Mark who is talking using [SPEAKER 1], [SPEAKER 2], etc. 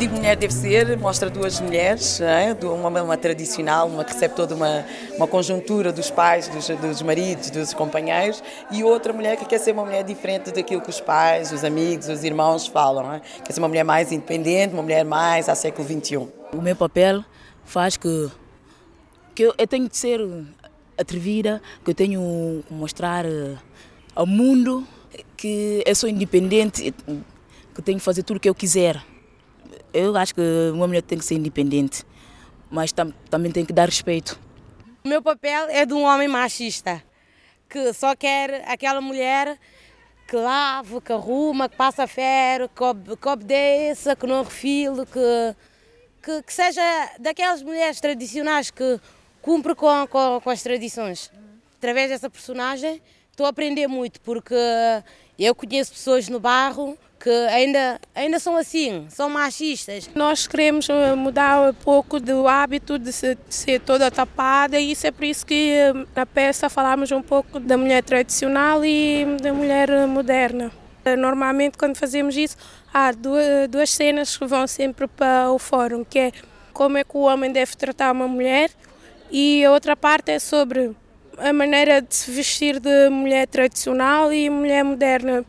[SPEAKER 1] Tipo de mulher deve ser? Mostra duas mulheres, é? uma, uma tradicional, uma que recebe toda uma, uma conjuntura dos pais, dos, dos maridos, dos companheiros, e outra mulher que quer ser uma mulher diferente daquilo que os pais, os amigos, os irmãos falam. É? Quer ser uma mulher mais independente, uma mulher mais a século XXI.
[SPEAKER 2] O meu papel faz que, que eu, eu tenho de ser atrevida, que eu tenho que mostrar eh, ao mundo que eu sou independente, que tenho que fazer tudo o que eu quiser. Eu acho que uma mulher tem que ser independente, mas tam, também tem que dar respeito.
[SPEAKER 3] O meu papel é de um homem machista, que só quer aquela mulher que lava, que arruma, que passa ferro, que, ob que obedeça, que não refile, que, que, que, seja daquelas mulheres tradicionais que cumpre com, com, com as tradições. Através dessa personagem estou a aprender muito, porque eu conheço pessoas no bairro que ainda, ainda são assim, são machistas.
[SPEAKER 4] Nós queremos eh, mudar um pouco do hábito de ser, de ser toda tapada e isso é por isso que eh, na peça falamos um pouco da mulher tradicional e da mulher moderna. Eh, normalmente quando fazemos isso há duas, duas cenas que vão sempre para o fórum, que é como é que o homem deve tratar uma mulher e a outra parte é sobre a maneira de se vestir de mulher tradicional e mulher moderna.